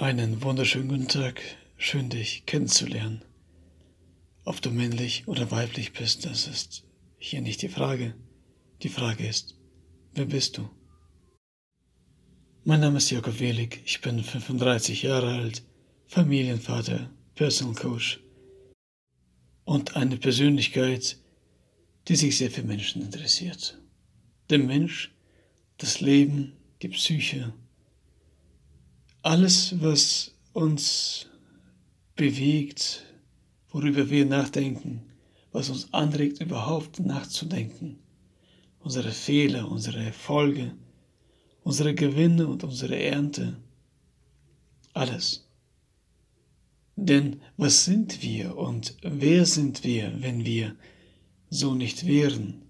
Einen wunderschönen guten Tag. Schön, dich kennenzulernen. Ob du männlich oder weiblich bist, das ist hier nicht die Frage. Die Frage ist, wer bist du? Mein Name ist Jakob Welig. Ich bin 35 Jahre alt, Familienvater, Personal Coach und eine Persönlichkeit, die sich sehr für Menschen interessiert. Der Mensch, das Leben, die Psyche, alles, was uns bewegt, worüber wir nachdenken, was uns anregt, überhaupt nachzudenken, unsere Fehler, unsere Erfolge, unsere Gewinne und unsere Ernte, alles. Denn was sind wir und wer sind wir, wenn wir so nicht wären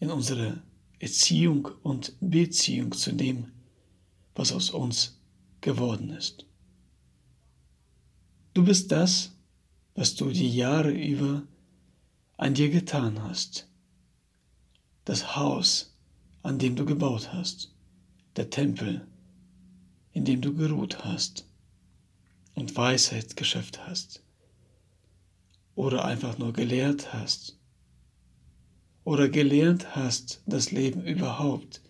in unserer Erziehung und Beziehung zu dem, was aus uns geworden ist. Du bist das, was du die Jahre über an dir getan hast. Das Haus, an dem du gebaut hast. Der Tempel, in dem du geruht hast und Weisheit geschöpft hast. Oder einfach nur gelehrt hast. Oder gelernt hast, das Leben überhaupt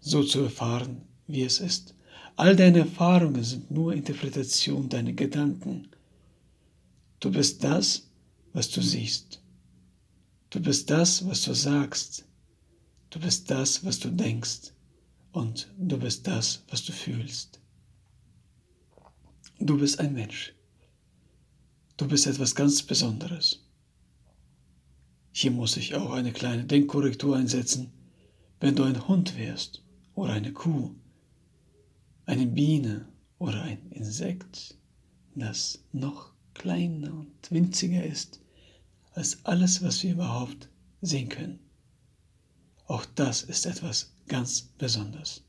so zu erfahren, wie es ist. All deine Erfahrungen sind nur Interpretation deiner Gedanken. Du bist das, was du siehst. Du bist das, was du sagst. Du bist das, was du denkst. Und du bist das, was du fühlst. Du bist ein Mensch. Du bist etwas ganz Besonderes. Hier muss ich auch eine kleine Denkkorrektur einsetzen. Wenn du ein Hund wärst oder eine Kuh, eine Biene oder ein Insekt, das noch kleiner und winziger ist als alles, was wir überhaupt sehen können. Auch das ist etwas ganz Besonderes.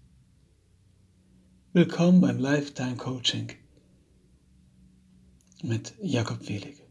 Willkommen beim Lifetime Coaching mit Jakob Welig.